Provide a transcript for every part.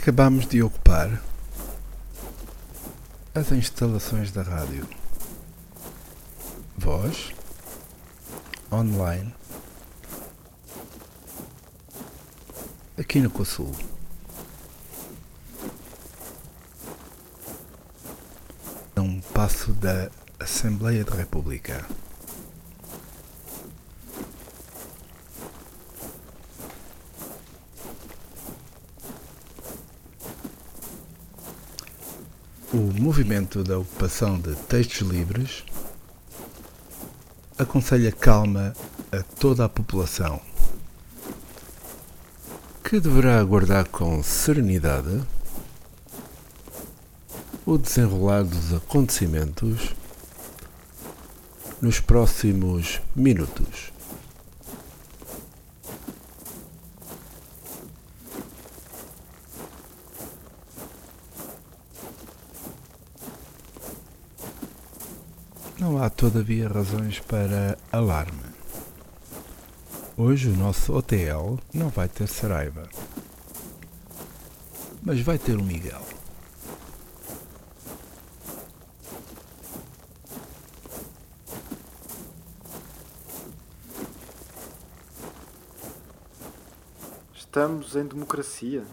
Acabamos de ocupar as instalações da rádio. Voz, online, aqui no Consul. Um passo da Assembleia da República. Movimento da ocupação de textos livres aconselha calma a toda a população, que deverá aguardar com serenidade o desenrolar dos acontecimentos nos próximos minutos. Não há, todavia, razões para alarme. Hoje o nosso OTL não vai ter Saraiva, mas vai ter o Miguel. Estamos em democracia.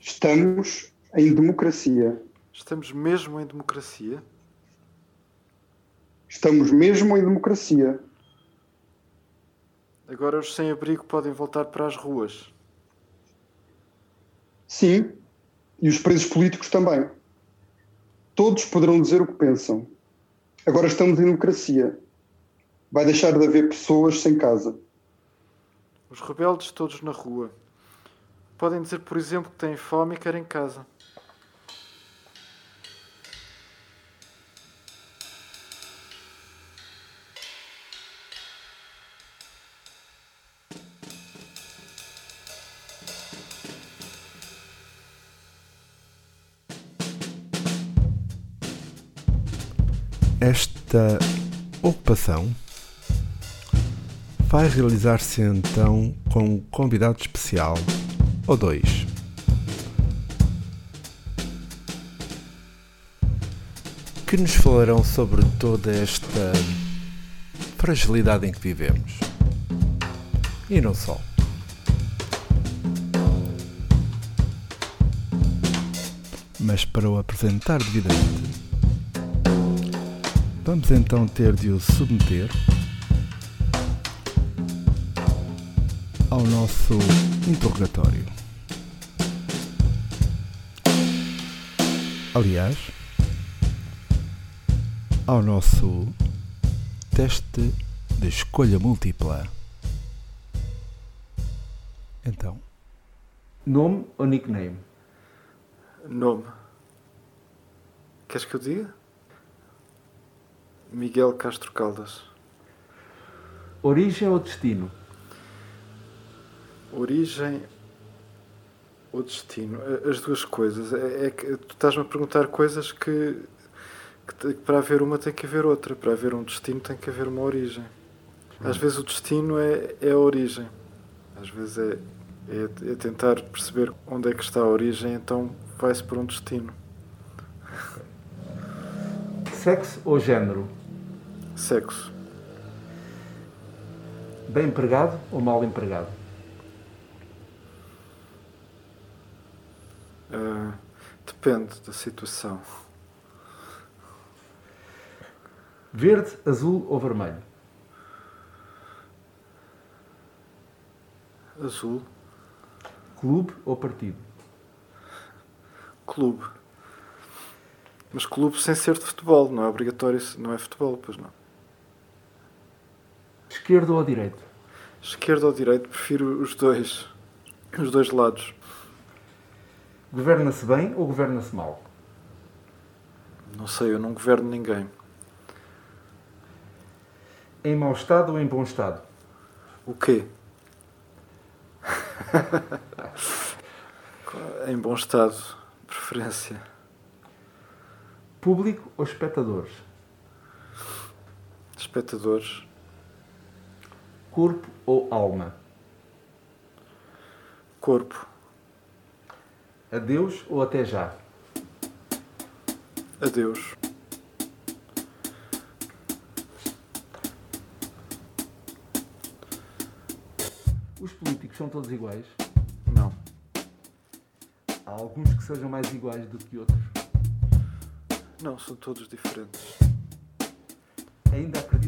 Estamos em democracia. Estamos mesmo em democracia. Estamos mesmo em democracia. Agora os sem-abrigo podem voltar para as ruas. Sim, e os presos políticos também. Todos poderão dizer o que pensam. Agora estamos em democracia. Vai deixar de haver pessoas sem casa. Os rebeldes todos na rua. Podem dizer, por exemplo, que têm fome e querem casa. Esta ocupação vai realizar-se então com um convidado especial ou dois. Que nos falarão sobre toda esta fragilidade em que vivemos. E não só. Mas para o apresentar devidamente, vamos então ter de o submeter ao nosso interrogatório. Aliás, ao nosso teste de escolha múltipla. Então, Nome ou nickname? Nome. Queres que eu diga? Miguel Castro Caldas. Origem ou destino? Origem ou destino? A- As duas coisas. É, é que tu estás-me a perguntar coisas que, que para haver uma tem que haver outra. Para haver um destino tem que haver uma origem. Às vezes o destino é, é a origem. Às vezes é, é, é tentar perceber onde é que está a origem, então vai-se por um destino. Sexo ou género? Sexo. Bem empregado ou mal empregado? Ah, depende da situação. Verde, azul ou vermelho? Azul. Clube ou partido? Clube. Mas clube sem ser de futebol, não é obrigatório, não é futebol, pois não. Esquerdo ou direito? Esquerda ou direito, prefiro os dois. Os dois lados. Governa-se bem ou governa-se mal? Não sei, eu não governo ninguém. Em mau estado ou em bom estado? O quê? em bom estado, preferência. Público ou espectadores? Espectadores. Corpo ou alma? Corpo. Adeus ou até já? Adeus. Os políticos são todos iguais? Não. Há alguns que sejam mais iguais do que outros? Não, são todos diferentes. Ainda política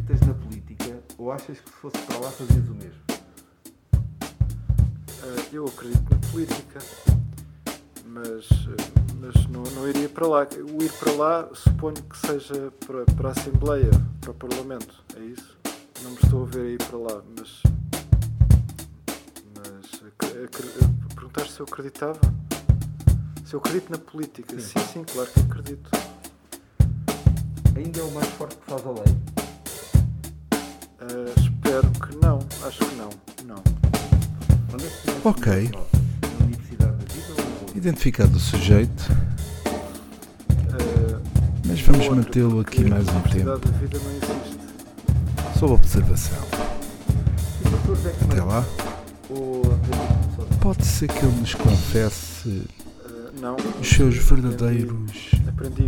ou achas que se fosse para lá fazias o mesmo? Ah, eu acredito na política, mas, ah, mas não, não iria para lá. O ir para lá suponho que seja para, para a Assembleia, para o Parlamento, é isso? Não me estou a ver ir para lá, mas. Mas. Perguntaste se eu acreditava? Se eu acredito na política? Sim. Sim, sim, claro que acredito. Ainda é o mais forte que faz a lei? Espero que não, acho que não. Não. Ok. Identificado o sujeito, Ah, mas vamos mantê-lo aqui mais um tempo, sob observação. Até lá, pode ser que ele nos confesse não. os seus verdadeiros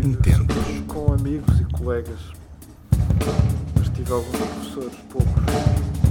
intentos. com amigos e colegas. Alguns professores, poucos.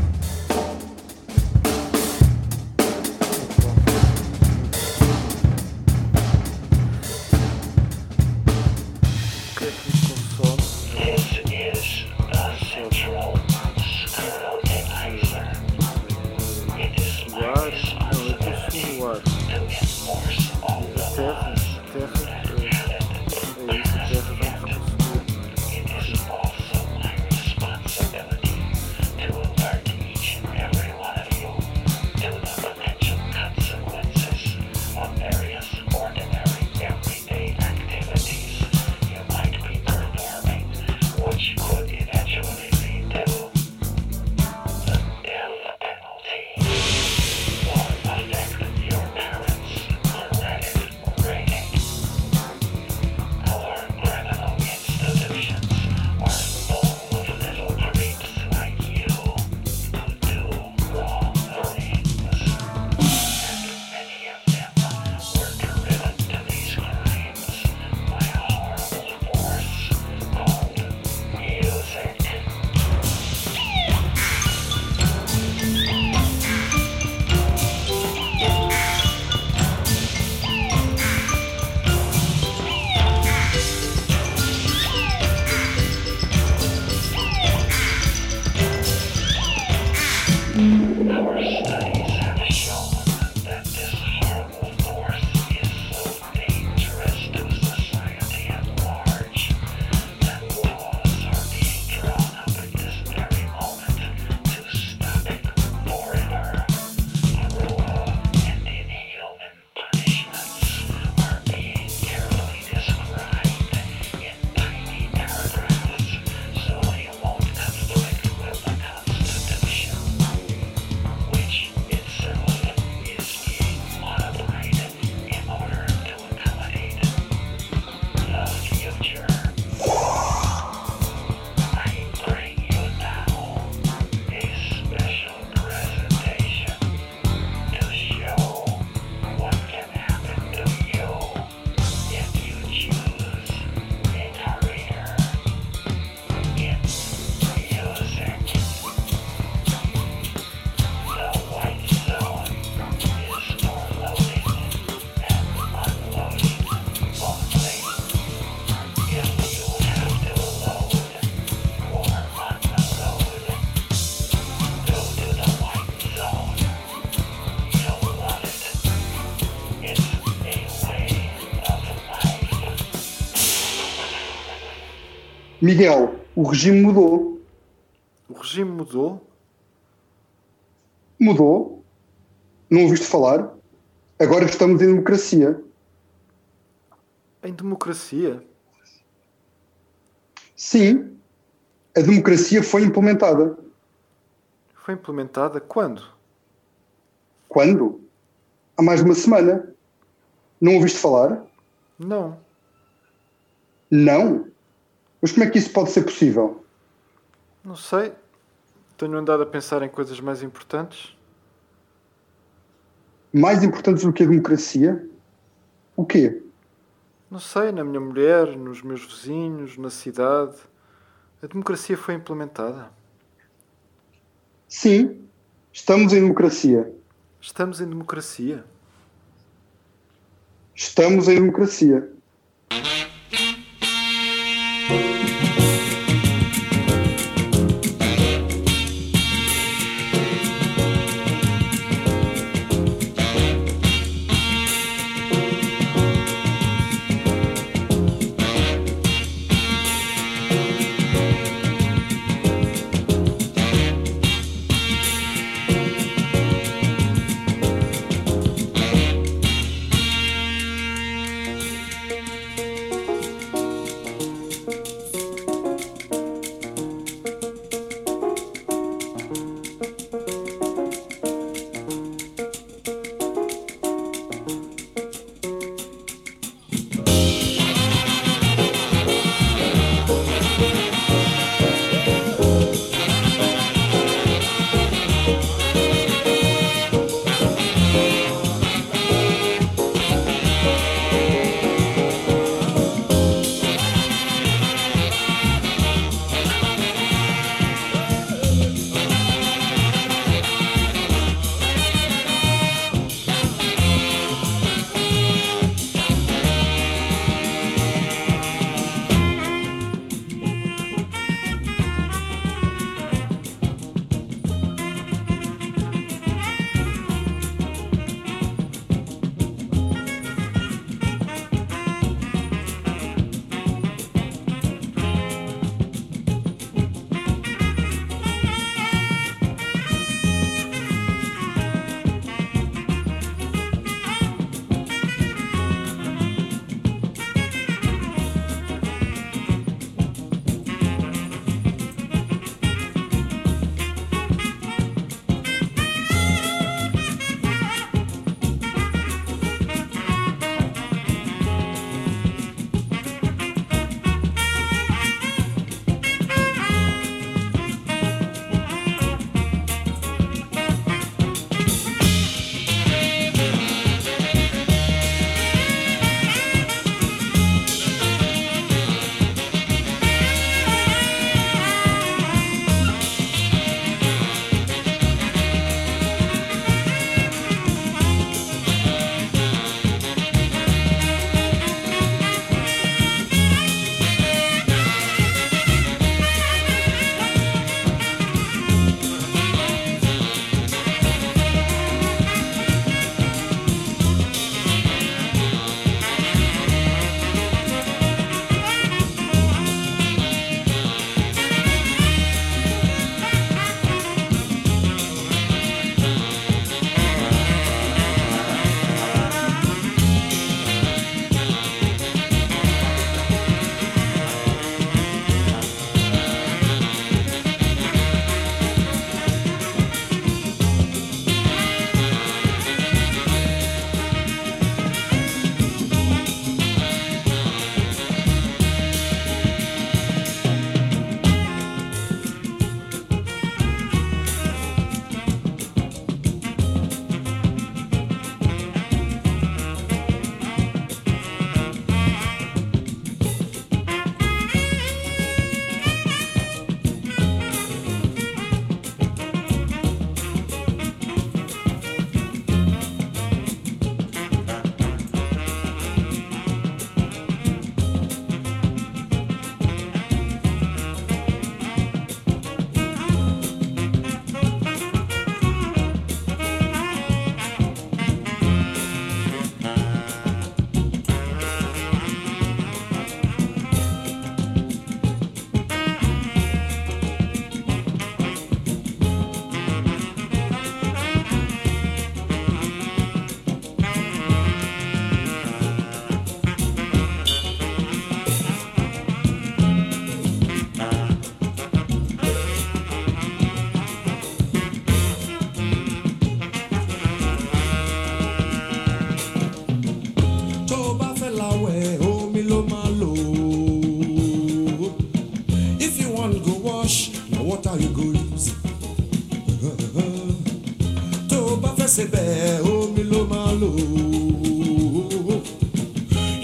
Miguel, o regime mudou. O regime mudou? Mudou. Não ouviste falar? Agora estamos em democracia. Em democracia? Sim, a democracia foi implementada. Foi implementada quando? Quando? Há mais de uma semana. Não ouviste falar? Não. Não. Mas como é que isso pode ser possível? Não sei. Tenho andado a pensar em coisas mais importantes. Mais importantes do que a democracia? O quê? Não sei, na minha mulher, nos meus vizinhos, na cidade. A democracia foi implementada. Sim, estamos em democracia. Estamos em democracia. Estamos em democracia.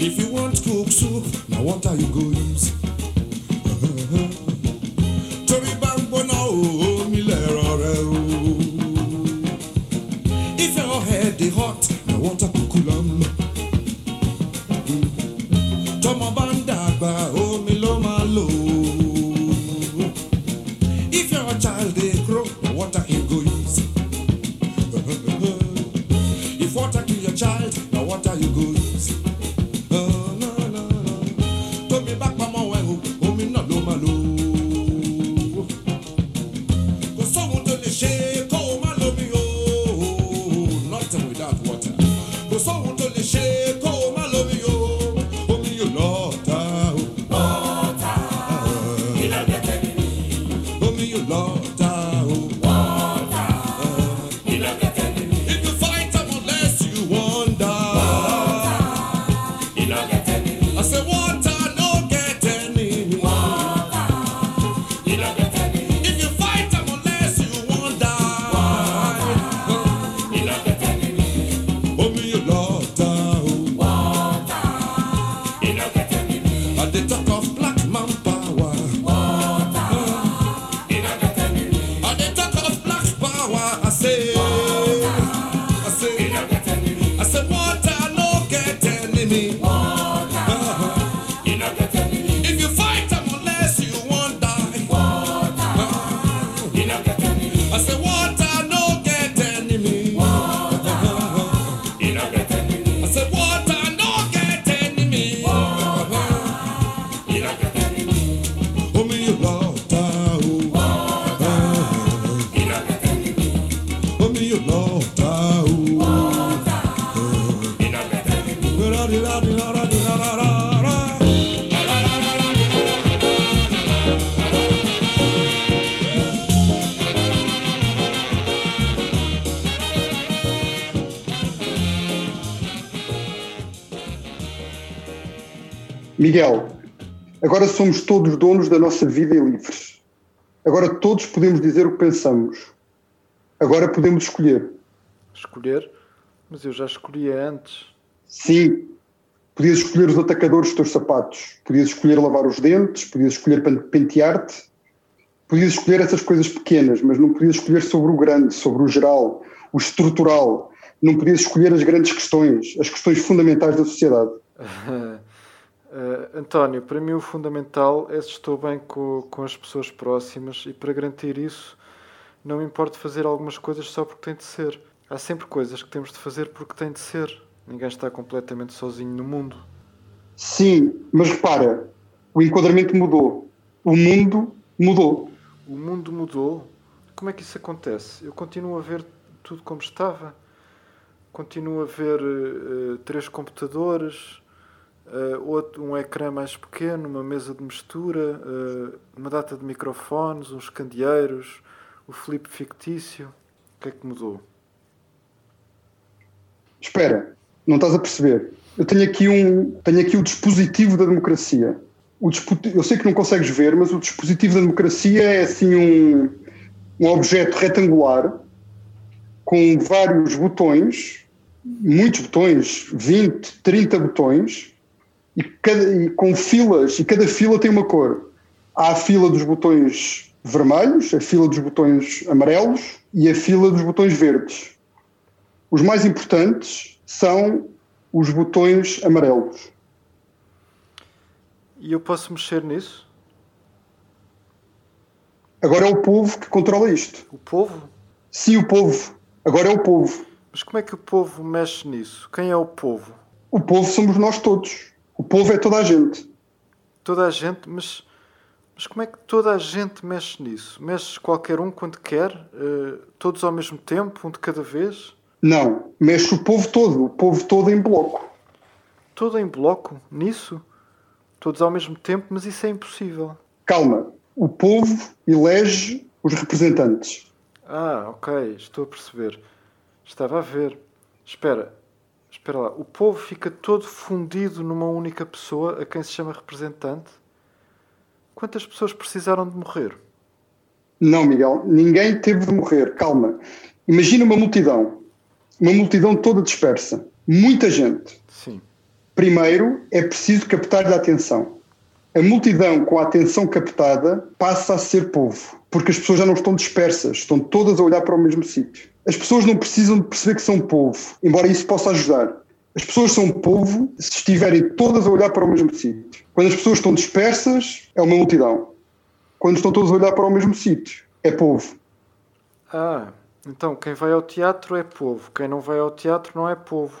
If you want cook soup, now what are you go use. Miguel, agora somos todos donos da nossa vida e livres. Agora todos podemos dizer o que pensamos. Agora podemos escolher. Escolher? Mas eu já escolhia antes. Sim, podias escolher os atacadores dos teus sapatos, podias escolher lavar os dentes, podias escolher pen- pentear-te, podias escolher essas coisas pequenas, mas não podias escolher sobre o grande, sobre o geral, o estrutural. Não podias escolher as grandes questões, as questões fundamentais da sociedade. Eh, António, para mim o fundamental é se estou bem com, com as pessoas próximas e para garantir isso não me importa fazer algumas coisas só porque tem de ser. Há sempre coisas que temos de fazer porque tem de ser. Ninguém está completamente sozinho no mundo. Sim, mas repara, o enquadramento mudou. O mundo mudou. O mundo mudou. Como é que isso acontece? Eu continuo a ver tudo como estava. Continuo a ver eh, três computadores, outro, um ecrã mais pequeno, uma mesa de mistura, eh, uma data de microfones, uns candeeiros, o flip fictício. O que é que mudou? Espera, não estás a perceber. Eu tenho aqui, um, tenho aqui o dispositivo da democracia. O eu sei que não consegues ver, mas o dispositivo da democracia é assim um, um objeto retangular com vários botões, muitos botões, 20, 30 botões, e, cada- e com filas, e cada fila tem uma cor. Há a fila dos botões vermelhos, a fila dos botões amarelos e a fila dos botões verdes. Os mais importantes são os botões amarelos. E eu posso mexer nisso? Agora é o povo que controla isto. O povo? Sim, o povo. Agora é o povo. Mas como é que o povo mexe nisso? Quem é o povo? O povo somos nós todos. O povo é toda a gente. Toda a gente, mas, mas como é que toda a gente mexe nisso? Mexe qualquer um quando quer? Eh, todos ao mesmo tempo, um de cada vez? Não, mexe o povo todo, o povo todo em bloco. Todo em bloco? Nisso? Todos ao mesmo tempo, mas isso é impossível. Calma, o povo elege os representantes. Ah, ok, estou a perceber. Estava a ver. Espera, espera lá. O povo fica todo fundido numa única pessoa a quem se chama representante? Quantas pessoas precisaram de morrer? Não, Miguel, ninguém teve de morrer. Calma. Imagina uma multidão. Uma multidão toda dispersa. Muita gente. Sim. Primeiro, é preciso captar-lhe a atenção. A multidão com a atenção captada passa a ser povo, porque as pessoas já não estão dispersas, estão todas a olhar para o mesmo sítio. As pessoas não precisam de perceber que são povo, embora isso possa ajudar. As pessoas são povo se estiverem todas a olhar para o mesmo sítio. Quando as pessoas estão dispersas, é uma multidão. Quando estão todas a olhar para o mesmo sítio, é povo. Ah, então quem vai ao teatro é povo, quem não vai ao teatro não é povo.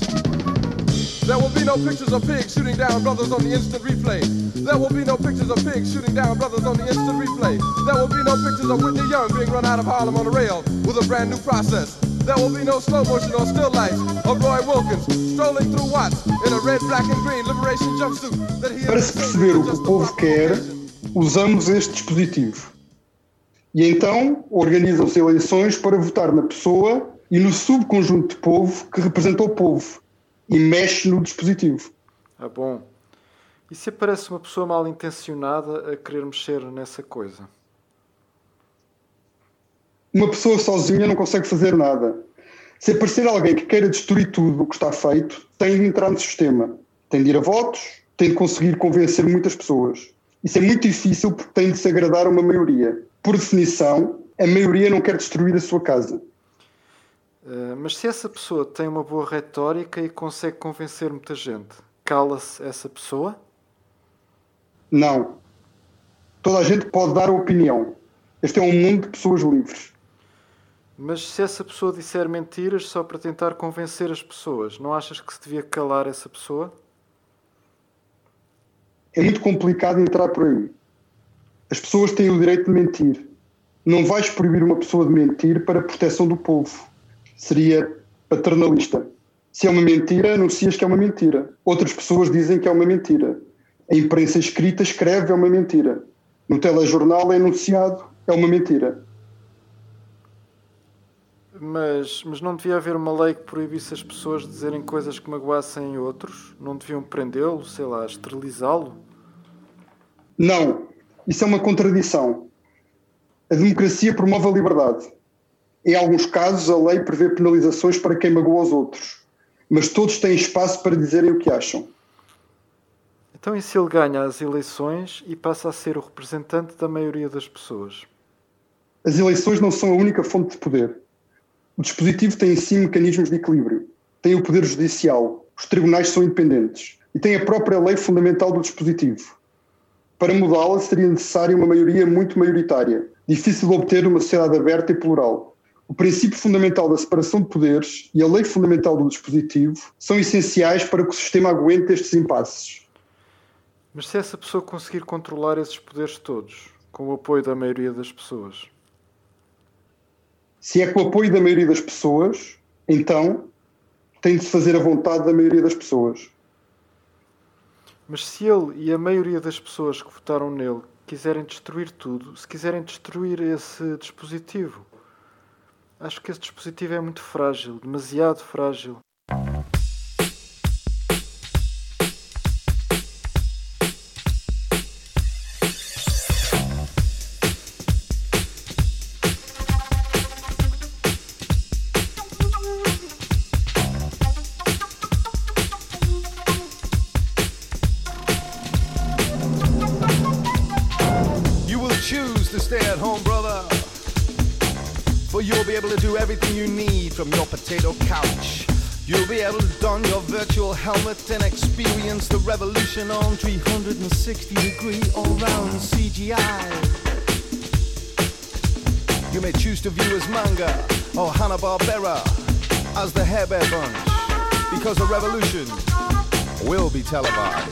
There will be no pictures of pigs shooting down brothers on the instant replay. There will be no pictures of pigs shooting down brothers on the instant replay. There will be no pictures of Whitney Young being run out of Harlem on a rail with a brand new process. There will be no slow motion or still lights of Roy Wilkins strolling through Watts in a red, black, and green liberation jumpsuit that he Para se perceber o que o povo quer, usamos este dispositivo. E então organizam-se eleições para votar na pessoa e no subconjunto de povo que representa o povo e mexe no dispositivo. Ah, bom. E se aparece uma pessoa mal intencionada a querer mexer nessa coisa? Uma pessoa sozinha não consegue fazer nada. Se aparecer alguém que queira destruir tudo o que está feito, tem de entrar no sistema. Tem de ir a votos, tem de conseguir convencer muitas pessoas. Isso é muito difícil porque tem de se agradar a uma maioria. Por definição, a maioria não quer destruir a sua casa. Ah, mas se essa pessoa tem uma boa retórica e consegue convencer muita gente, cala-se essa pessoa? Não. Toda a gente pode dar opinião. Este é um mundo de pessoas livres. Mas se essa pessoa disser mentiras só para tentar convencer as pessoas, não achas que se devia calar essa pessoa? É muito complicado entrar por aí. As pessoas têm o direito de mentir. Não vais proibir uma pessoa de mentir para a proteção do povo. Seria paternalista. Se é uma mentira, anuncias que é uma mentira. Outras pessoas dizem que é uma mentira. A imprensa escrita escreve é uma mentira. No telejornal é anunciado é uma mentira. Mas, mas não devia haver uma lei que proibisse as pessoas de dizerem coisas que magoassem outros? Não deviam prendê-lo, sei lá, esterilizá-lo? Não. Isso é uma contradição. A democracia promove a liberdade. Em alguns casos, a lei prevê penalizações para quem magoa os outros. Mas todos têm espaço para dizerem o que acham. Então, e se ele ganha as eleições e passa a ser o representante da maioria das pessoas? As eleições não são a única fonte de poder. O dispositivo tem em si mecanismos de equilíbrio. Tem o poder judicial, os tribunais são independentes e tem a própria lei fundamental do dispositivo. Para mudá-la seria necessária uma maioria muito maioritária, difícil de obter numa sociedade aberta e plural. O princípio fundamental da separação de poderes e a lei fundamental do dispositivo são essenciais para que o sistema aguente estes impasses. Mas se essa pessoa conseguir controlar esses poderes todos, com o apoio da maioria das pessoas, Se é com o apoio da maioria das pessoas, então tem de se fazer a vontade da maioria das pessoas. Mas se ele e a maioria das pessoas que votaram nele quiserem destruir tudo, se quiserem destruir esse dispositivo, acho que esse dispositivo é muito frágil, demasiado frágil. On 360 degree all round CGI. You may choose to view as manga or Hanna-Barbera as the Hair Bear Bunch because the revolution will be televised.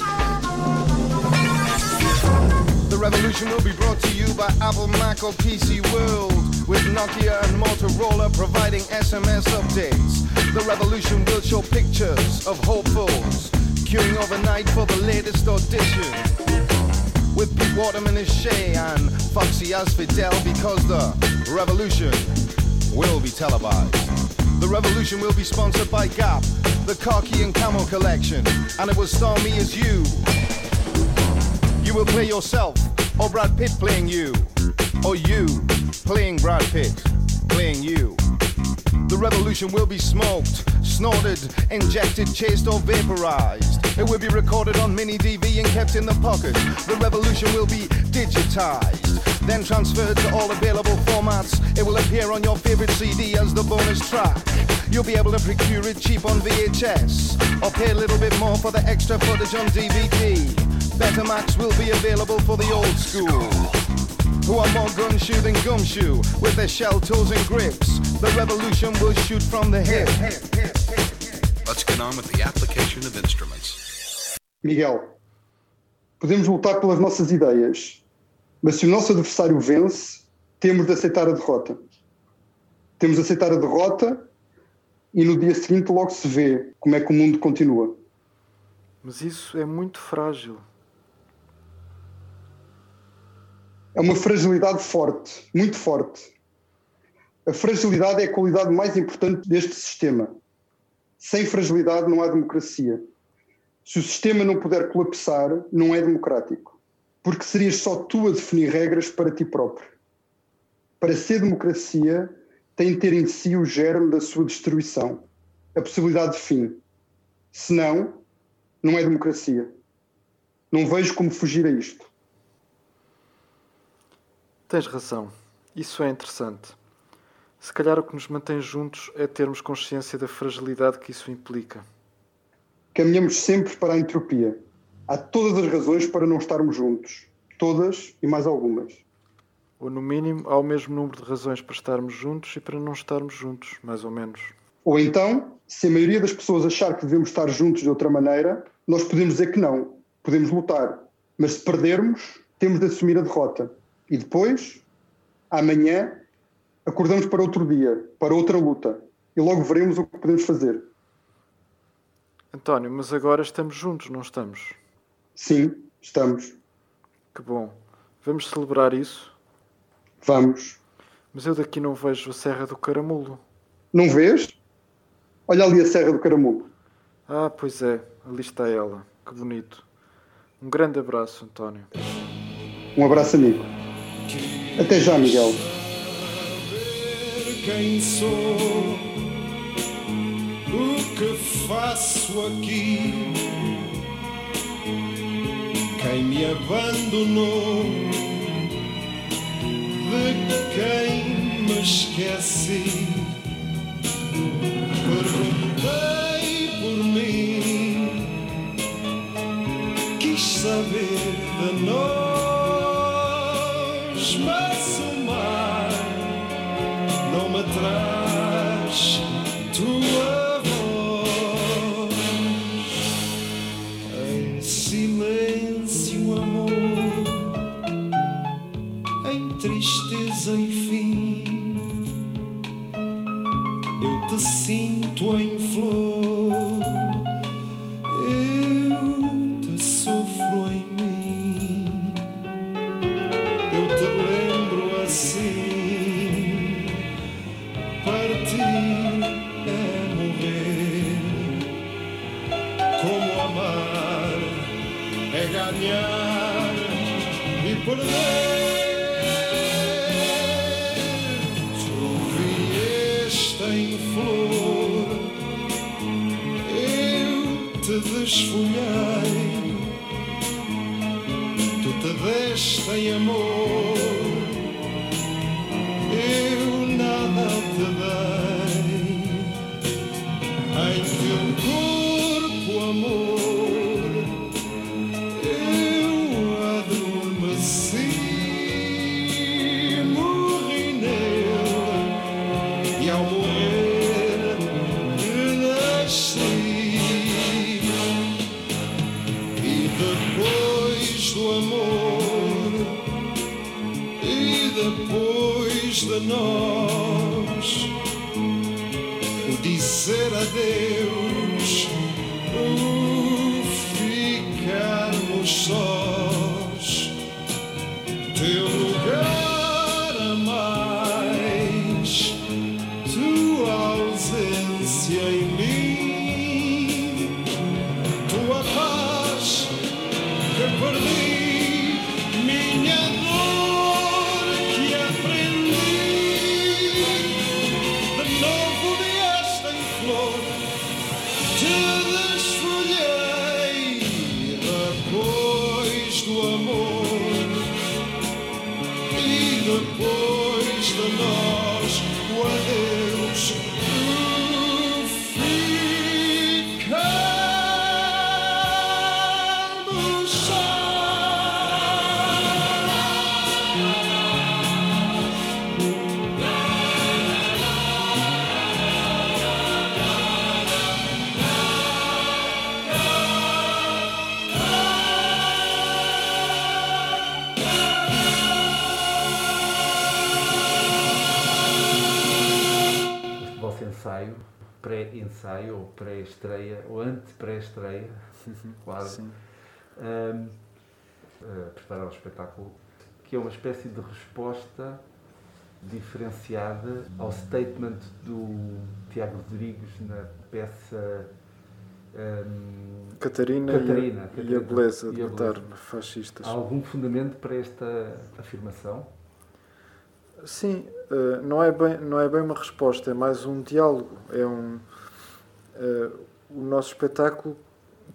The revolution will be brought to you by Apple, Mac, or PC World, with Nokia and Motorola providing SMS updates. The revolution will show pictures of hopefuls queuing overnight for the latest audition. With Pete Waterman as Shay and Foxy as Fidel, because the revolution will be televised. The revolution will be sponsored by Gap, the Khaki and Camel collection, and it will star me as you. You will play yourself, or Brad Pitt playing you, or you playing Brad Pitt playing you. The revolution will be smoked, snorted, injected, chased, or vaporized. It will be recorded on mini DV and kept in the pocket. The revolution will be digitized, then transferred to all available formats. It will appear on your favorite CD as the bonus track. You'll be able to procure it cheap on VHS, or pay a little bit more for the extra footage on DVD. Betamax will be available for the old school who are more gumshoe than gumshoe with their shell toes and grips. The revolution will shoot from the hip. Let's get on with the application of instruments. Miguel, podemos lutar pelas nossas ideias, mas se o nosso adversário vence, temos de aceitar a derrota. Temos de aceitar a derrota e no dia seguinte logo se vê como é que o mundo continua. Mas isso é muito frágil. É uma fragilidade forte, muito forte. A fragilidade é a qualidade mais importante deste sistema. Sem fragilidade não há democracia. Se o sistema não puder colapsar, não é democrático. Porque serias só tu a definir regras para ti próprio. Para ser democracia, tem de ter em si o germe da sua destruição, a possibilidade de fim. Senão, não é democracia. Não vejo como fugir a isto. Tens razão. Isso é interessante. Se calhar o que nos mantém juntos é termos consciência da fragilidade que isso implica. Caminhamos sempre para a entropia. Há todas as razões para não estarmos juntos. Todas e mais algumas. Ou, no mínimo, há o mesmo número de razões para estarmos juntos e para não estarmos juntos, mais ou menos. Ou então, se a maioria das pessoas achar que devemos estar juntos de outra maneira, nós podemos dizer que não. Podemos lutar. Mas se perdermos, temos de assumir a derrota. E depois, amanhã, acordamos para outro dia, para outra luta. E logo veremos o que podemos fazer. António, mas agora estamos juntos, não estamos? Sim, estamos. Que bom. Vamos celebrar isso? Vamos. Mas eu daqui não vejo a Serra do Caramulo. Não vês? Olha ali a Serra do Caramulo. Ah, pois é, ali está ela. Que bonito. Um grande abraço, António. Um abraço, amigo. Até já, Miguel. quem sou, que faço aqui. Quem me abandonou, de quem me esqueci. Perguntei por mim, quis saber de nós, mas ante-pré-estreia, quase, Sim. preparar o espetáculo, que é uma espécie de resposta diferenciada ao statement do Tiago Rodrigues na peça ahm, Catarina, e a- Catarina, e, a, Catarina. beleza de matar fascistas. Há algum fundamento para esta afirmação? Sim, eh, não é, bem, não é bem uma resposta, é mais um diálogo. É um, eh, o nosso espetáculo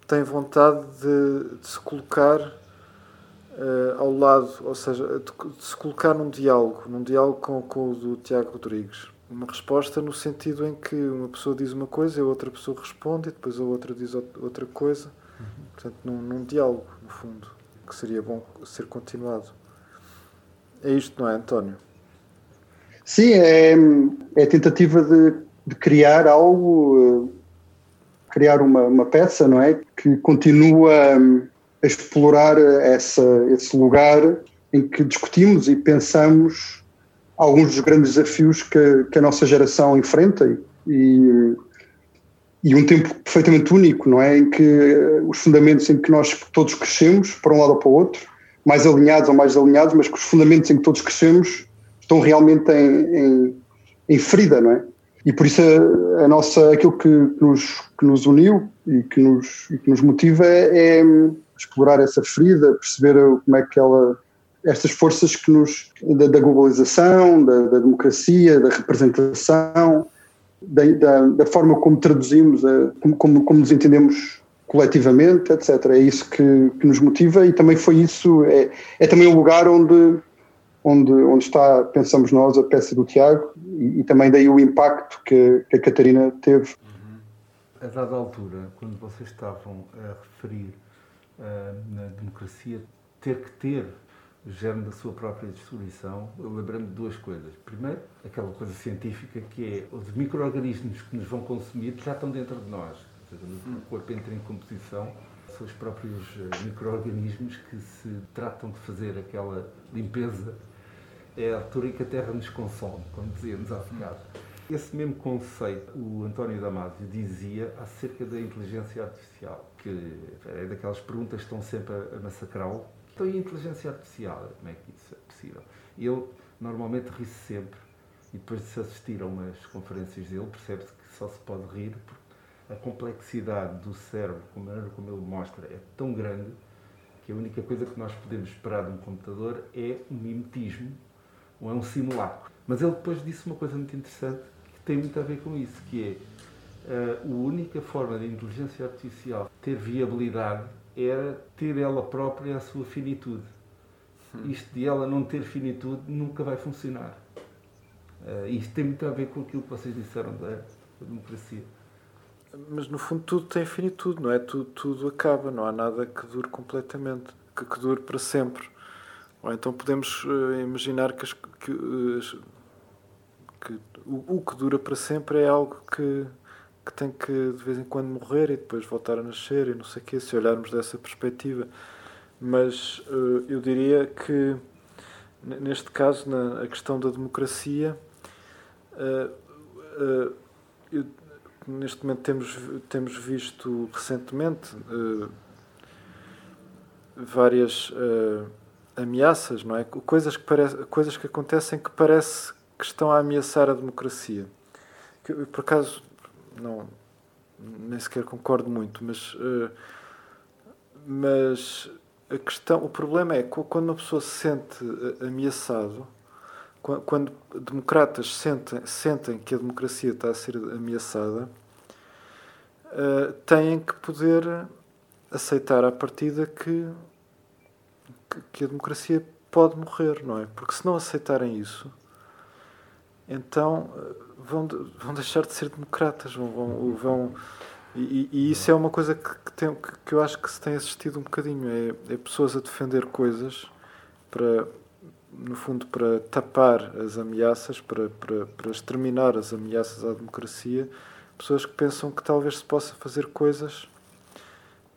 tem vontade de, de se colocar eh, ao lado, ou seja, de, de se colocar num diálogo, num diálogo com, com o do Tiago Rodrigues. Uma resposta no sentido em que uma pessoa diz uma coisa e a outra pessoa responde e depois a outra diz out- outra coisa. Portanto, num, num diálogo, no fundo, que seria bom ser continuado. É isto, não é, António? Sim, é, é a tentativa de, de criar algo, eh, criar uma, uma peça, não é? Que continua hum, a explorar essa, esse lugar em que discutimos e pensamos alguns dos grandes desafios que, que a nossa geração enfrenta e, e um tempo perfeitamente único, não é? Em que eh, os fundamentos em que nós todos crescemos, para um lado ou para o outro, mais alinhados ou mais desalinhados, mas que os fundamentos em que todos crescemos estão realmente em, em, em ferida, não é? E por isso a, a nossa, aquilo que nos, que nos uniu e que nos, e que nos motiva é, é explorar essa ferida, perceber como é que ela, estas forças que nos, da, da globalização, da, da democracia, da representação, da, da, da forma como traduzimos, a, como, como, como nos entendemos coletivamente, etc. É isso que, que nos motiva e também foi isso, é, é também o lugar onde onde, onde está, pensamos nós, a peça do Tiago e, e também daí o impacto que, que a Catarina teve. A dada altura, quando vocês estavam a referir ah, na democracia ter que ter o germe da sua própria destruição, eu lembrei-me de duas coisas. Primeiro, aquela coisa científica que é os micro-organismos que nos vão consumir já estão dentro de nós. No corpo entra em composição, são os próprios eh, micro-organismos que se tratam de fazer aquela limpeza. É a altura em que a Terra nos consome, como dizíamos há bocado. Esse mesmo conceito o António Damasio dizia acerca da inteligência artificial, que é daquelas perguntas que estão sempre a massacrá-lo. Então, e a inteligência artificial? Como é que isso é possível? E ele normalmente ri-se sempre, e depois de se assistir a umas conferências dele, percebe-se que só se pode rir porque a complexidade do cérebro, a maneira como ele mostra, é tão grande que a única coisa que nós podemos esperar de um computador é um mimetismo ou é um simulacro. Mas ele depois disse uma coisa muito interessante que tem muito a ver com isso, que é eh, a única forma de inteligência artificial ter viabilidade era ter ela própria a sua finitude. Isto de ela não ter finitude nunca vai funcionar. Eh, isto tem muito a ver com aquilo que vocês disseram da, da democracia. Mas no fundo tudo tem finitude, não é? Tudo, tudo acaba, não há nada que dure completamente, que, que dure para sempre. Então podemos eh, imaginar que, as- que, eh, que o, o que dura para sempre é algo que, que tem que de vez em quando morrer e depois voltar a nascer e não sei o quê, se olharmos dessa perspectiva. Mas eh, eu diria que Neste caso, na a questão da democracia, eu- neste momento temos, temos visto recentemente várias ameaças, não é? Coisas que, parece, coisas que acontecem que parece que estão a ameaçar a democracia. Que eu, por acaso, não, nem sequer concordo muito, mas, eh, mas a questão, o problema é que quando uma pessoa se sente eh, ameaçado, qua- quando democratas sentem, sentem que a democracia está a ser ameaçada, eh, têm que poder aceitar à partida que, que, a democracia pode morrer, não é? Porque se não aceitarem isso, então eh, vão, vão deixar de ser democratas, vão, vão, vão- e, e isso é uma coisa que, que, tem, que eu acho que se tem assistido um bocadinho, é, é pessoas a defender coisas para, no fundo, para tapar as ameaças, para, para, para exterminar as ameaças à democracia, pessoas que pensam que talvez se possa fazer coisas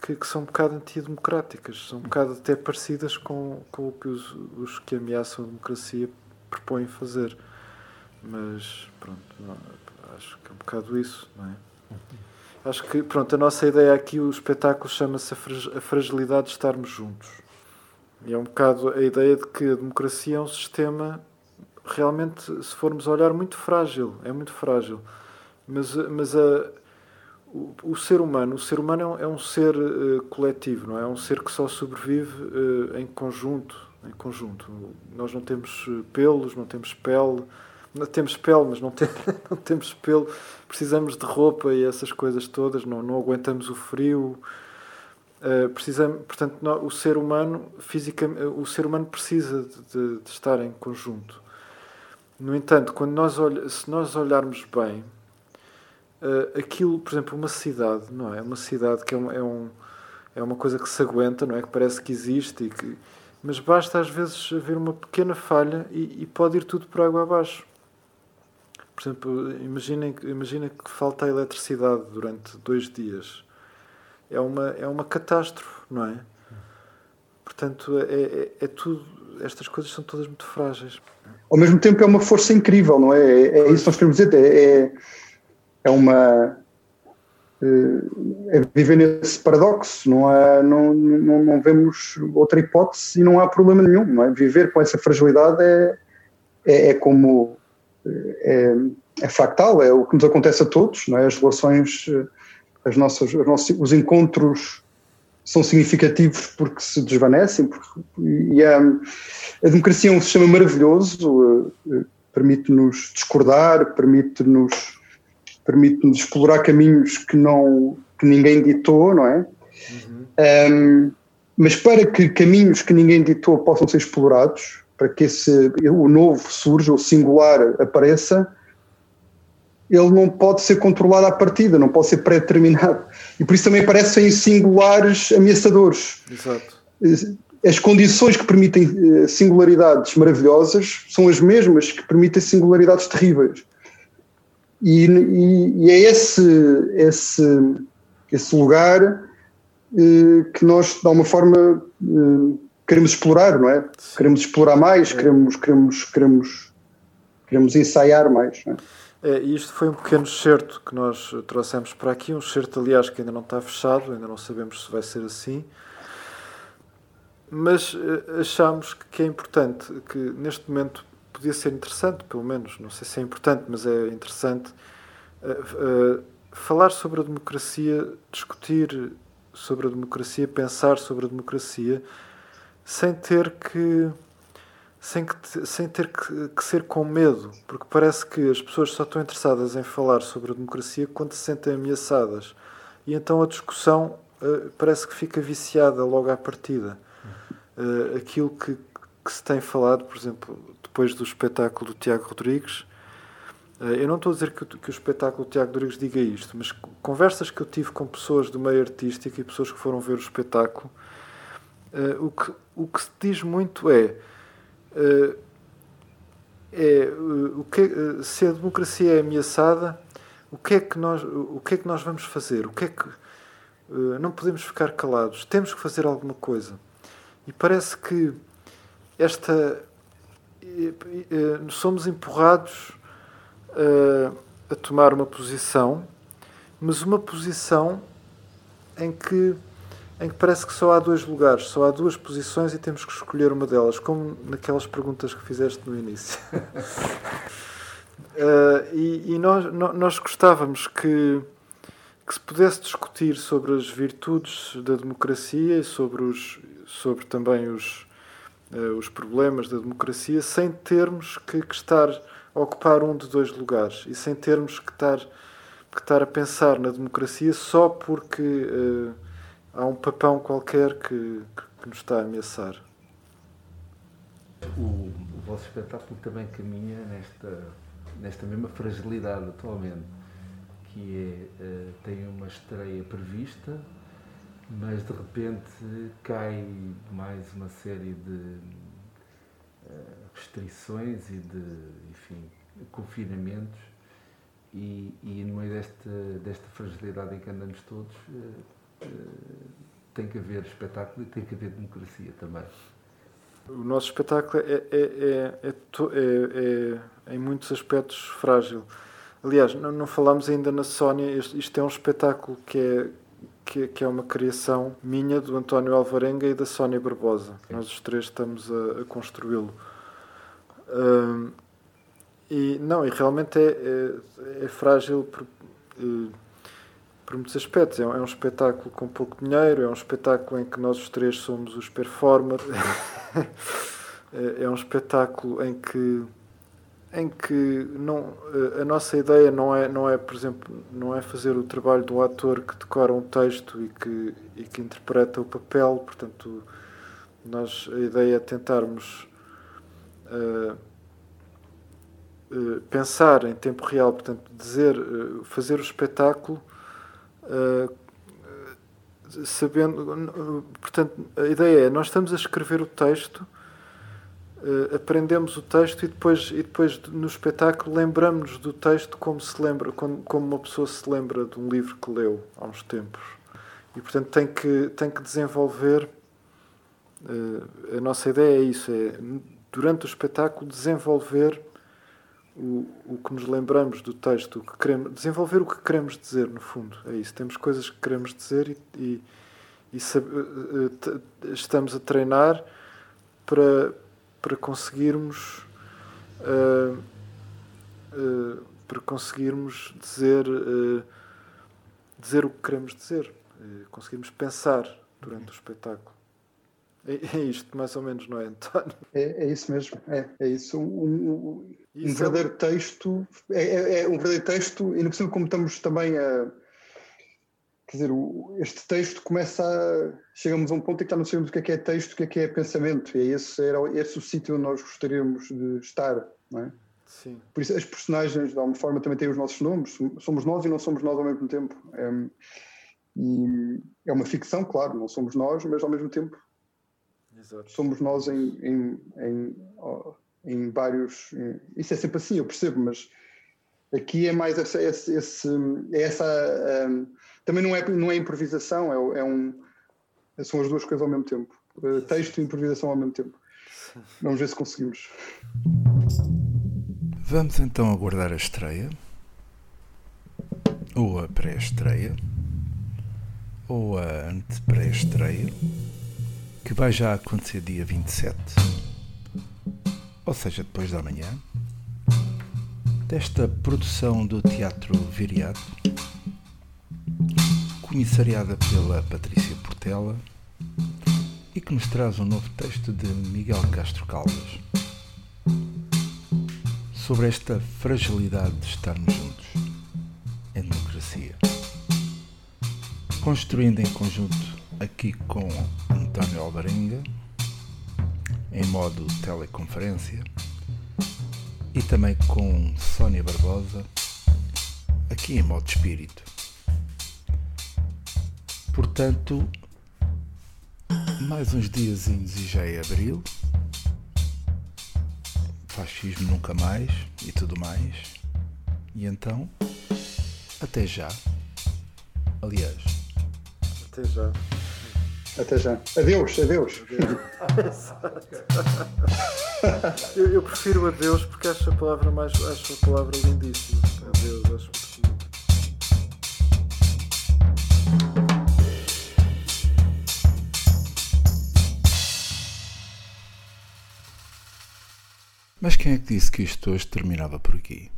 que, que são um bocado antidemocráticas, são um bocado até parecidas com, com o que os, os que ameaçam a democracia propõem fazer. Mas, pronto, não, acho que é um bocado isso, não é? Acho que, pronto, a nossa ideia aqui, o espetáculo chama-se a frag- a fragilidade de estarmos juntos. E é um bocado a ideia de que a democracia é um sistema realmente, se formos olhar, muito frágil. É muito frágil. Mas, mas a, o, o ser humano, o ser humano é um, é um ser eh, coletivo, não é? É um ser que só sobrevive eh, em conjunto, em conjunto. Nós não temos eh, pelos, não temos pele, não temos pele, mas não, tem, não temos pelo. Precisamos de roupa e essas coisas todas, não, não aguentamos o frio. Uh, precisamos, portanto, nó- o ser humano fisicamente, o ser humano precisa de, de- de estar em conjunto. No entanto, quando nós olha, se nós olharmos bem, uh, aquilo, por exemplo, uma cidade, não é? Uma cidade que é, um, é, um, é uma coisa que se aguenta, não é? Que parece que existe, e que, mas basta às vezes haver uma pequena falha e, e pode ir tudo por água abaixo. Por exemplo, imaginem, imaginem que falta a eletricidade durante dois dias é uma, é uma catástrofe, não é? Portanto, é, é, é tudo, estas coisas são todas muito frágeis. Ao mesmo tempo é uma força incrível, não é? É, é isso que nós queremos dizer, é, é, uma. eh, É viver nesse paradoxo, não, há, não, não, não vemos outra hipótese e não há problema nenhum, é? Viver com essa fragilidade é, é, é como. É, é fractal, é o que nos acontece a todos, não é? As relações, eh, as nossas, os, nossos, os encontros são significativos porque se desvanecem, porque, e a, a democracia é um sistema maravilhoso, eh, eh, permite-nos discordar, permite-nos permite-nos explorar caminhos que não que ninguém ditou, não é? Um, mas para que caminhos que ninguém ditou possam ser explorados, para que esse o novo surja, o singular apareça, ele não pode ser controlado à partida, não pode ser pré-determinado. E por isso também parecem singulares ameaçadores. Exato. As condições que permitem eh, singularidades maravilhosas são as mesmas que permitem singularidades terríveis. E, e- e é esse, esse, esse lugar eh, que nós, de alguma forma, eh, queremos explorar, não é? Queremos explorar mais, queremos, queremos, queremos, queremos ensaiar mais. Não é? É, e isto foi um pequeno excerto que nós trouxemos para aqui, um excerto, aliás, que ainda não está fechado, ainda não sabemos se vai ser assim. Mas eh, achamos que é importante, que neste momento podia ser interessante, pelo menos, não sei se é importante, mas é interessante, eh, eh, falar sobre a democracia, discutir sobre a democracia, pensar sobre a democracia, sem ter que sem, que sem ter que, que ser com medo, porque parece que as pessoas só estão interessadas em falar sobre a democracia quando se sentem ameaçadas. E então a discussão eh, parece que fica viciada logo à partida. Eh, aquilo que, que se tem falado, por exemplo, depois do espetáculo do Tiago Rodrigues, eh, eu não estou a dizer que, que o espetáculo do Tiago Rodrigues diga isto, mas conversas que eu tive com pessoas do meio artístico e pessoas que foram ver o espetáculo, eh, o, que, o que se diz muito é eh, é eh, o que se a democracia é ameaçada o que é que nós o que é que nós vamos fazer? O que é que não podemos ficar calados temos que fazer alguma coisa. E parece que esta eh, somos empurrados eh, a tomar uma posição, mas uma posição em que, em que parece que só há dois lugares, só há duas posições e temos que escolher uma delas, como naquelas perguntas que fizeste no início. Eh, e e nós, nós gostávamos que, que se pudesse discutir sobre as virtudes da democracia e sobre, os, sobre também os, os problemas da democracia sem termos que, que estar a ocupar um de dois lugares e sem termos que estar, que estar a pensar na democracia só porque eh, há um papão qualquer que, que, nos está a ameaçar. O, o vosso espetáculo também caminha nesta, nesta mesma fragilidade atualmente, que é, eh, tem uma estreia prevista, mas de repente cai mais uma série de eh, restrições e de, enfim, confinamentos e, e no meio desta, desta fragilidade em que andamos todos eh, eh, tem que haver espetáculo e tem que haver democracia também. O nosso espetáculo é, é, é, é, é- é, em muitos aspectos frágil. Aliás, não, não falámos ainda na Sónia, isto é um espetáculo que é, que, é- que é uma criação minha, do António Alvarenga e da Sónia Barbosa. Nós os três estamos a, a construí-lo. Hum, e não, e realmente é, é, é frágil por, eh, por muitos aspectos. É um, é um espetáculo com pouco dinheiro, é um espetáculo em que nós os três somos os performers. é é um espetáculo em que em que não eh, a nossa ideia não é não é por exemplo não é fazer o trabalho um ator que decora um texto e que e que interpreta o papel. Portanto nós a ideia é tentarmos eh, eh, pensar em tempo real portanto dizer eh, fazer o espetáculo sabendo portanto a ideia é nós estamos a escrever o texto eh, aprendemos o texto e depois, e depois no espetáculo lembramos-nos do texto como se lembra, como, como uma pessoa se lembra de um livro que leu há uns tempos. E portanto tem que, tem que desenvolver. eh, a nossa ideia é isso, é durante o espetáculo desenvolver o, o que nos lembramos do texto, o que queremos, desenvolver o que queremos dizer, no fundo. É isso. Temos coisas que queremos dizer e, e, e eh, estamos a treinar para, para conseguirmos ah, ah, para conseguirmos dizer ah, dizer o que queremos dizer eh, conseguirmos pensar durante o espetáculo é, é isto mais ou menos não é António É, é isso mesmo, é, é isso. Um, um- um é verdadeiro texto, é, é- é um verdadeiro texto, e no possível como estamos também a. Quer dizer, este texto começa a. Chegamos a um ponto em que já não sabemos o que é que é texto, o que é que é pensamento, e é esse, era esse o sítio onde nós gostaríamos de estar, não é? sim Por isso, as personagens, de alguma forma, também têm os nossos nomes. Somos nós e não somos nós ao mesmo tempo. É, e é uma ficção, claro, não somos nós, mas ao mesmo tempo exato somos nós em, em, em, em vários. isso é sempre assim, eu percebo, mas aqui é mais esse. esse, esse- é essa hum, também não é, não é improvisação, é, é um. São as duas coisas ao mesmo tempo. Eh, Texto e improvisação ao mesmo tempo. Vamos ver se conseguimos. Vamos então aguardar a estreia, ou a pré-estreia, ou a ante-pré-estreia, que vai já acontecer dia 27, ou seja, depois da manhã, desta produção do Teatro Viriato, comissariada pela Patrícia Portela e que nos traz um novo texto de Miguel Castro Caldas sobre esta fragilidade de estarmos juntos em democracia. Construindo em conjunto aqui com António Alvarenga, em modo teleconferência, e também com Sónia Barbosa, aqui em modo espírito. Portanto, mais uns diazinhos e já é abril fascismo nunca mais e tudo mais. E então, até já. Aliás, até já Até já. Adeus, adeus. Adeus. Eu, eu prefiro a Deus porque acho a palavra mais. acho a palavra lindíssima. A Deus, acho muito Mas quem é que disse que isto hoje terminava por aqui?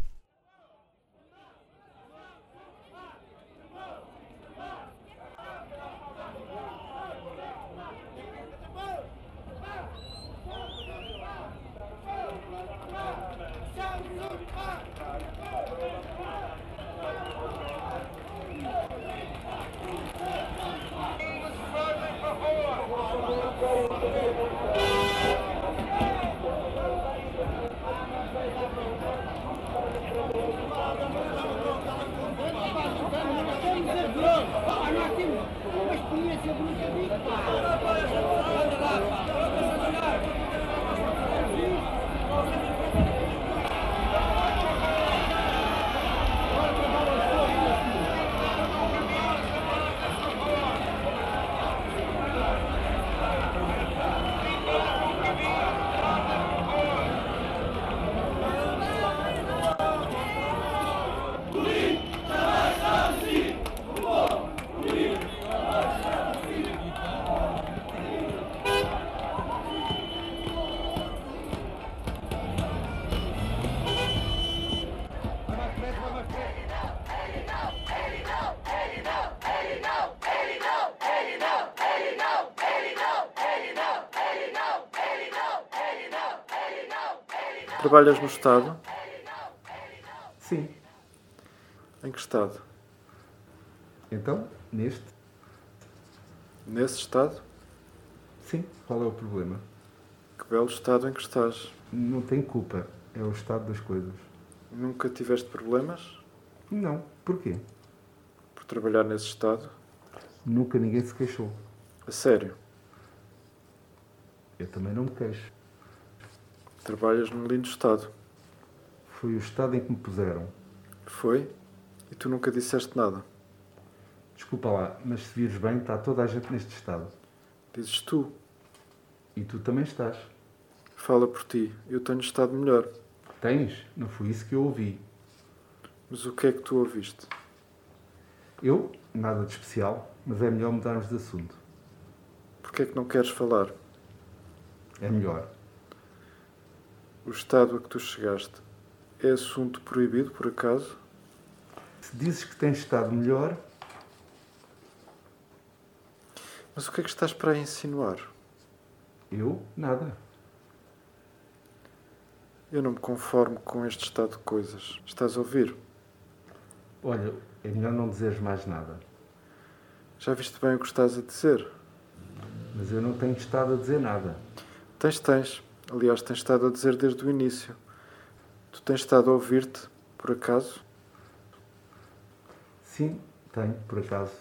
Trabalhas no Estado? Sim. Em que Estado? Então, neste? Nesse Estado? Sim. Qual é o problema? Que belo Estado em que estás. Não tem culpa. É o estado das coisas. Nunca tiveste problemas Não. Porquê? por trabalhar nesse Estado? Nunca ninguém se queixou. A sério? Eu também não me queixo. Trabalhas num lindo Estado. Foi o estado em que me puseram. Foi? E tu nunca disseste nada. Desculpa lá, mas se vires bem, está toda a gente neste estado. Dizes tu. E tu também estás. Fala por ti. Eu tenho estado melhor. Tens? Não foi isso que eu ouvi. Mas o que é que tu ouviste? Eu? Nada de especial, mas é melhor mudarmos de assunto. Porquê é que não queres falar? É melhor. O estado a que tu chegaste é assunto proibido, por acaso? Se dizes que tens estado melhor, Mas o que é que estás para insinuar? eu, nada. Eu não me conformo com este estado de coisas. Estás a ouvir? Olha, é melhor não dizeres mais nada. Já viste bem o que estás a dizer? Mas eu não tenho estado a dizer nada. Tens, tens. Aliás, tens estado a dizer desde o início. Tu tens estado a ouvir-te, por acaso? Sim, tenho, por acaso.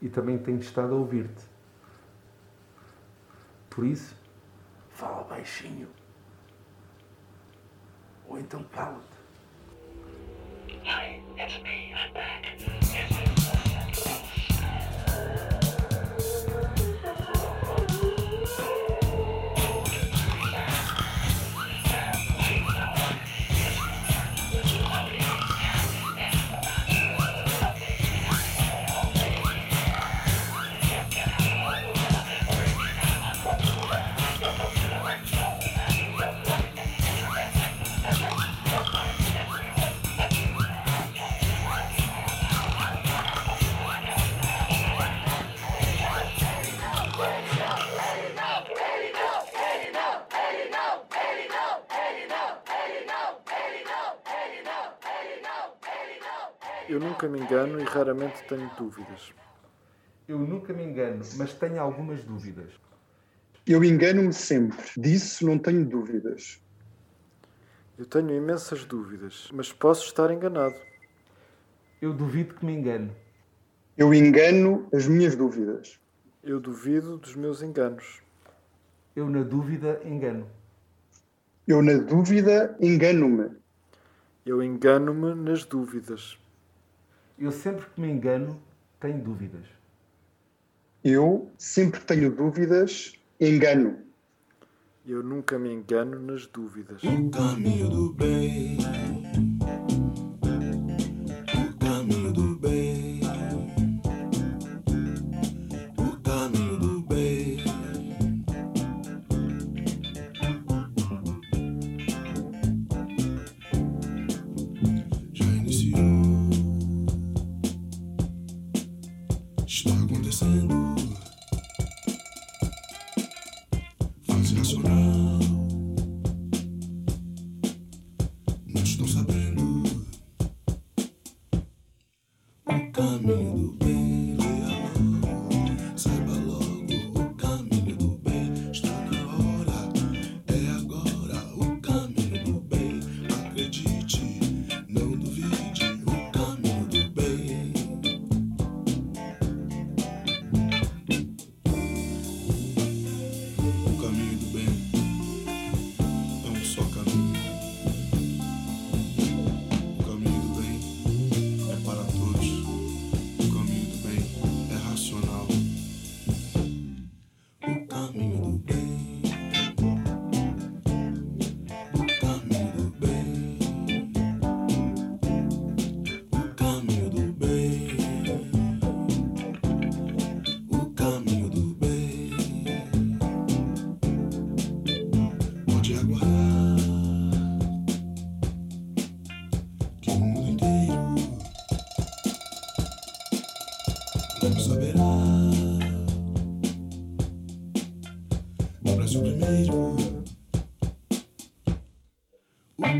E também tenho estado a ouvir-te. Por isso, fala baixinho. Ou então cala-te. Eu nunca me engano e raramente tenho dúvidas. Eu nunca me engano, mas tenho algumas dúvidas. Eu engano-me sempre. Disso não tenho dúvidas. Eu tenho imensas dúvidas, mas posso estar enganado. Eu duvido que me engane. Eu engano as minhas dúvidas. Eu duvido dos meus enganos. Eu, na dúvida, engano. Eu, na dúvida, engano-me. Eu engano-me nas dúvidas. Eu sempre que me engano, tenho dúvidas. Eu, sempre que tenho dúvidas, engano. Eu nunca me engano nas dúvidas. O caminho do bem.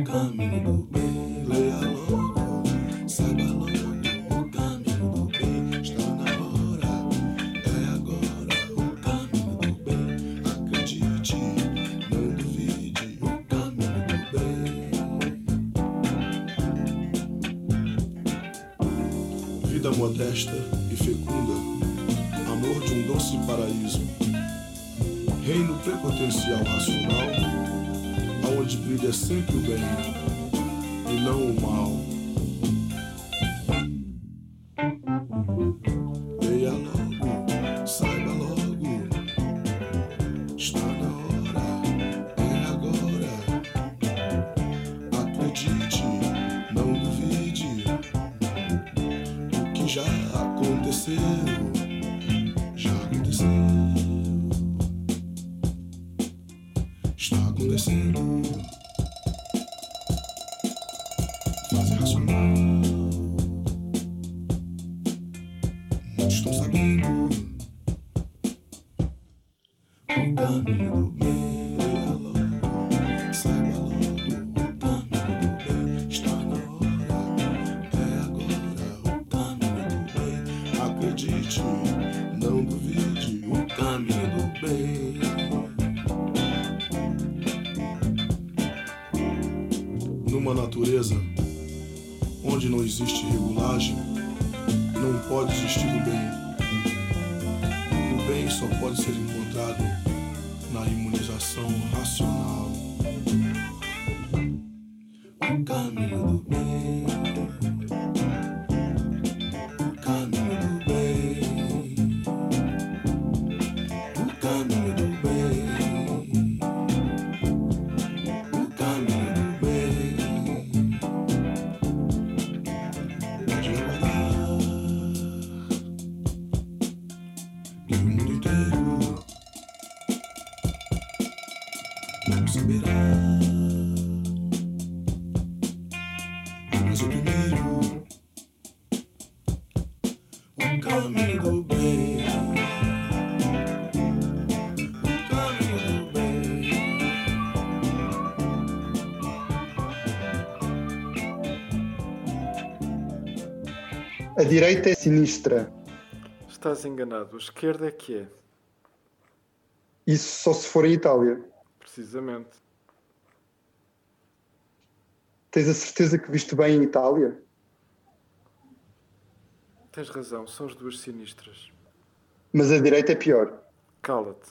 Caminho do bem, leia logo, saiba logo. O caminho do bem está na hora, é agora. O caminho do bem, acredite, não duvide. O caminho do bem. Vida modesta e fecunda, amor de um doce paraíso. Reino prepotencial racional, aonde brilha sempre o bem e não o mal. Leia logo, saiba logo, está na hora, é agora. Acredite, não duvide, o que já aconteceu, direita é sinistra. Estás enganado. A esquerda é que é. Isso só se for em Itália. Precisamente. Tens a certeza que viste bem em Itália? Tens razão. São as duas sinistras. Mas a direita é pior. Cala-te.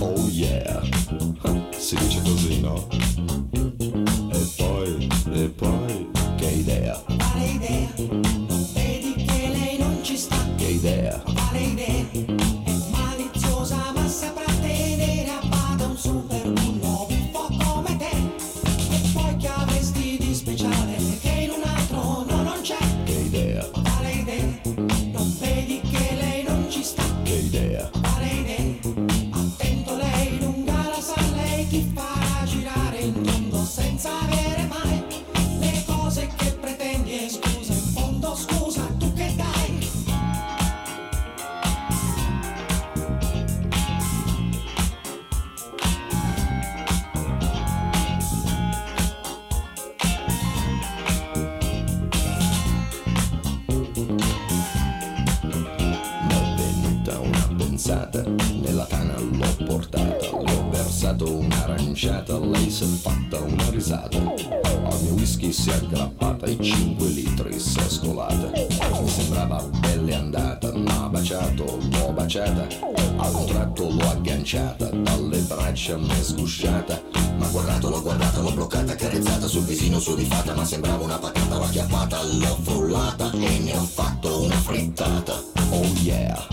Oh yeah, si dice così, no? E poi, e poi, che idea, Quale idea? Vedi che lei non ci sta? che idea? Pensata, nella tana l'ho portata, le ho versato un'aranciata, lei si è fatta una risata. Al mio whisky si è aggrappata, i 5 litri si è scolata. Mi sembrava pelle andata, m'ha baciato, l'ho baciata, a un tratto l'ho agganciata, dalle braccia m'è sgusciata. Ma guardato, l'ho guardata, l'ho bloccata, carezzata sul visino sudifata, ma sembrava una patata, l'ho acchiappata, l'ho frullata e ne ho fatto una frittata. Oh yeah,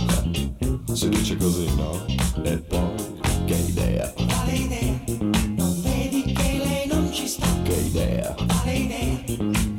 si dice così, no? E poi, che idea, Quale idea? Non vedi che lei non ci sta? che idea, Quale idea?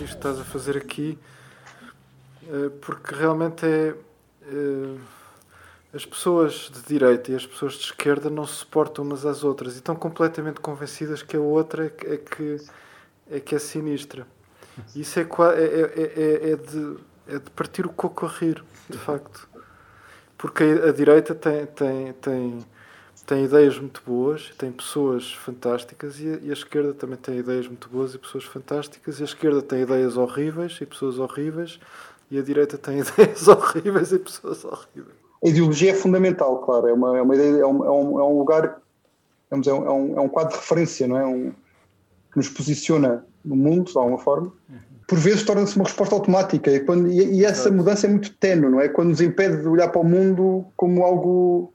É isto que estás a fazer aqui, eh, porque realmente é. eh, As pessoas de direita e as pessoas de esquerda não se suportam umas às outras e estão completamente convencidas que a outra é que é, que, é, é sinistra. Isso é, qua- é, é, é, é de, é de partir o coco a rir, de facto. Porque a, a direita tem, tem, tem, tem ideias muito boas, tem pessoas fantásticas e a, e a esquerda também tem ideias muito boas e pessoas fantásticas. E a esquerda tem ideias horríveis e pessoas horríveis e a direita tem ideias horríveis e pessoas horríveis. A ideologia é fundamental, claro, é uma, é uma ideia, é um, é um, é um lugar, é um, é um, é um quadro de referência, não é? Um, que nos posiciona no mundo, de alguma forma. Por vezes torna-se uma resposta automática e, quando, e, e essa mudança é muito tenue, não é? Quando nos impede de olhar para o mundo como algo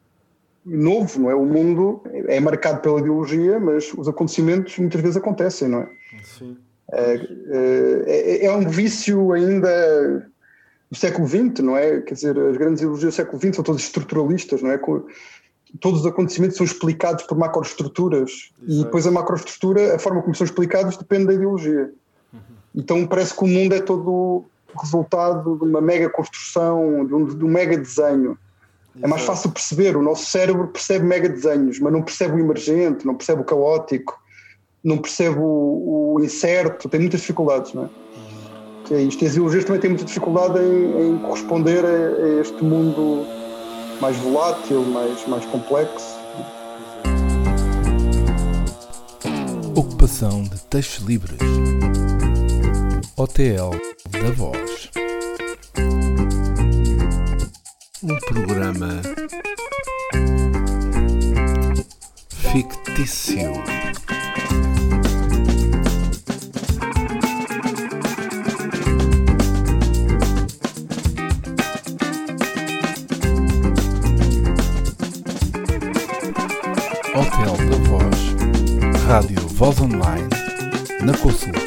novo, não é? O mundo é marcado pela ideologia, mas os acontecimentos muitas vezes acontecem, não é? Sim. É, é, é um vício ainda do século XX, não é? Quer dizer, as grandes ideologias do século XX são todas estruturalistas, não é? Todos os acontecimentos são explicados por macroestruturas e depois a macroestrutura, a forma como são explicados depende da ideologia. Então parece que o mundo é todo resultado de uma mega construção, de um, de um mega desenho. É mais fácil perceber, o nosso cérebro percebe mega desenhos, mas não percebe o emergente, não percebe o caótico, não percebe o, o incerto, tem muitas dificuldades, não é? Que é isto. E as ideologias também têm muita dificuldade em, em corresponder a, a este mundo mais volátil, mais, mais complexo. Ocupação de textos livres. OTL da Voz um programa fictício. Hotel da Voz, Rádio Voz Online, na consulta.